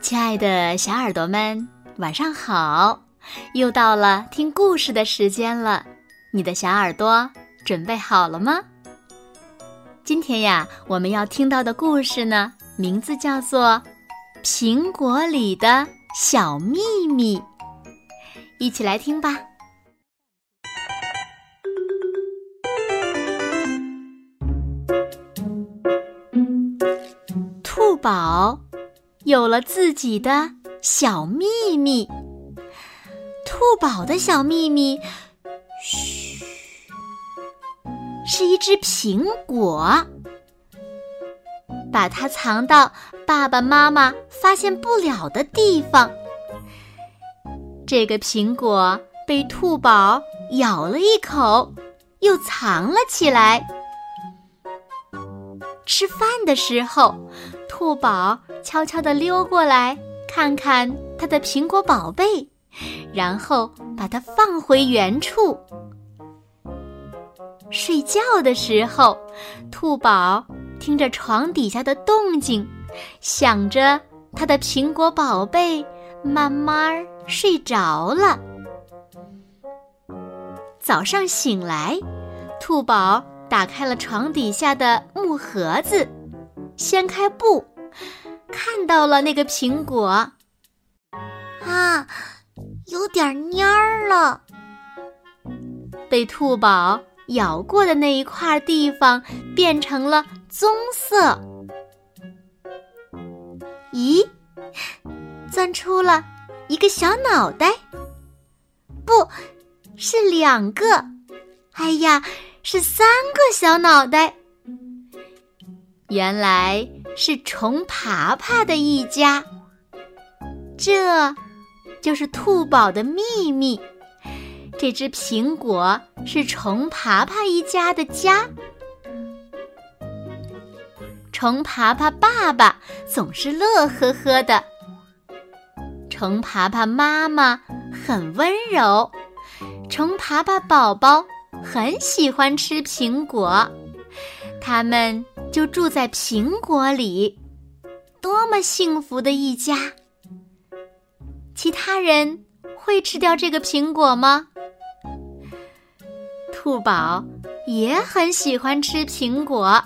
亲爱的小耳朵们，晚上好！又到了听故事的时间了，你的小耳朵准备好了吗？今天呀，我们要听到的故事呢，名字叫做《苹果里的小秘密》，一起来听吧。宝有了自己的小秘密。兔宝的小秘密，嘘，是一只苹果。把它藏到爸爸妈妈发现不了的地方。这个苹果被兔宝咬了一口，又藏了起来。吃饭的时候，兔宝悄悄地溜过来，看看他的苹果宝贝。然后把它放回原处。睡觉的时候，兔宝听着床底下的动静，想着他的苹果宝贝，慢慢睡着了。早上醒来，兔宝打开了床底下的木盒子，掀开布，看到了那个苹果。啊！有点蔫儿了，被兔宝咬过的那一块地方变成了棕色。咦，钻出了一个小脑袋，不是两个，哎呀，是三个小脑袋。原来是虫爬爬的一家，这。就是兔宝的秘密。这只苹果是虫爬爬一家的家。虫爬爬爸爸总是乐呵呵的，虫爬爬妈妈很温柔，虫爬爬宝宝很喜欢吃苹果，他们就住在苹果里，多么幸福的一家！其他人会吃掉这个苹果吗？兔宝也很喜欢吃苹果，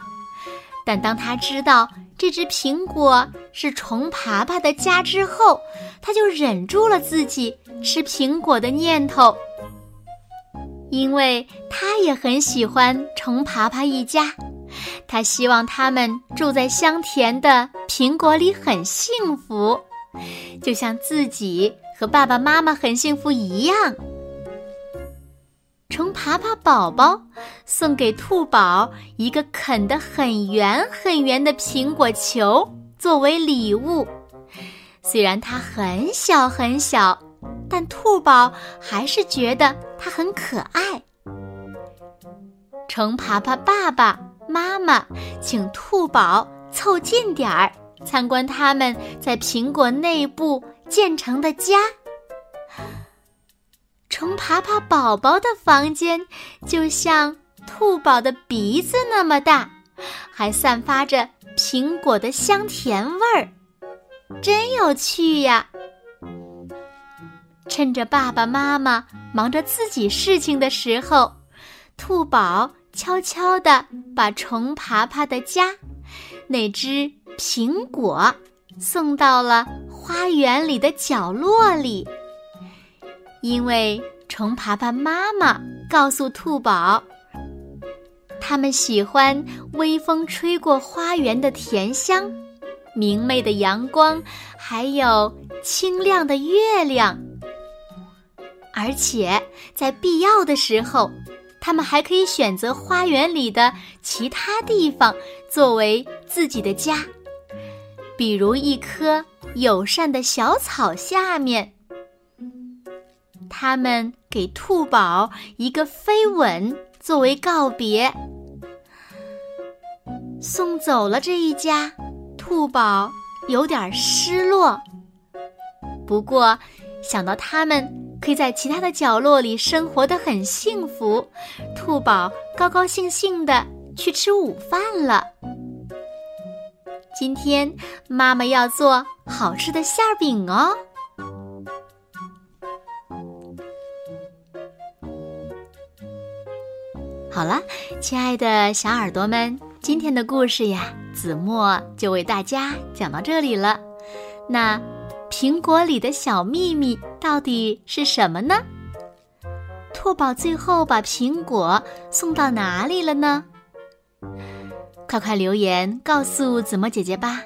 但当他知道这只苹果是虫爬爬的家之后，他就忍住了自己吃苹果的念头，因为他也很喜欢虫爬爬一家，他希望他们住在香甜的苹果里，很幸福。就像自己和爸爸妈妈很幸福一样。虫爬爬宝宝送给兔宝一个啃得很圆很圆的苹果球作为礼物。虽然它很小很小，但兔宝还是觉得它很可爱。虫爬爬爸爸妈妈请兔宝凑近点儿。参观他们在苹果内部建成的家。虫爬爬宝宝的房间就像兔宝的鼻子那么大，还散发着苹果的香甜味儿，真有趣呀！趁着爸爸妈妈忙着自己事情的时候，兔宝悄悄地把虫爬爬的家那只。苹果送到了花园里的角落里，因为虫爬爬妈妈告诉兔宝，他们喜欢微风吹过花园的甜香、明媚的阳光，还有清亮的月亮。而且在必要的时候，他们还可以选择花园里的其他地方作为自己的家。比如一棵友善的小草下面，他们给兔宝一个飞吻作为告别。送走了这一家，兔宝有点失落。不过想到他们可以在其他的角落里生活的很幸福，兔宝高高兴兴的去吃午饭了。今天妈妈要做好吃的馅饼哦。好了，亲爱的小耳朵们，今天的故事呀，子墨就为大家讲到这里了。那苹果里的小秘密到底是什么呢？兔宝最后把苹果送到哪里了呢？快快留言告诉子墨姐姐吧。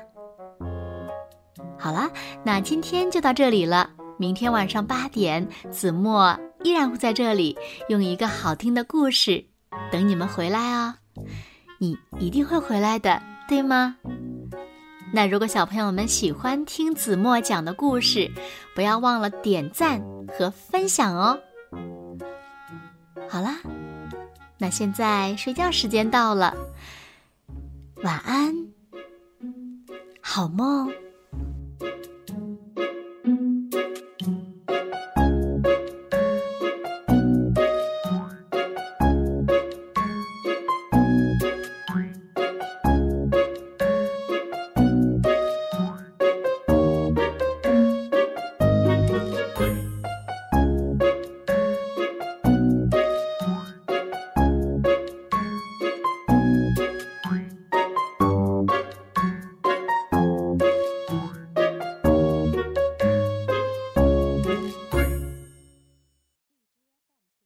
好了，那今天就到这里了。明天晚上八点，子墨依然会在这里用一个好听的故事。等你们回来哦，你一定会回来的，对吗？那如果小朋友们喜欢听子墨讲的故事，不要忘了点赞和分享哦。好啦，那现在睡觉时间到了，晚安，好梦。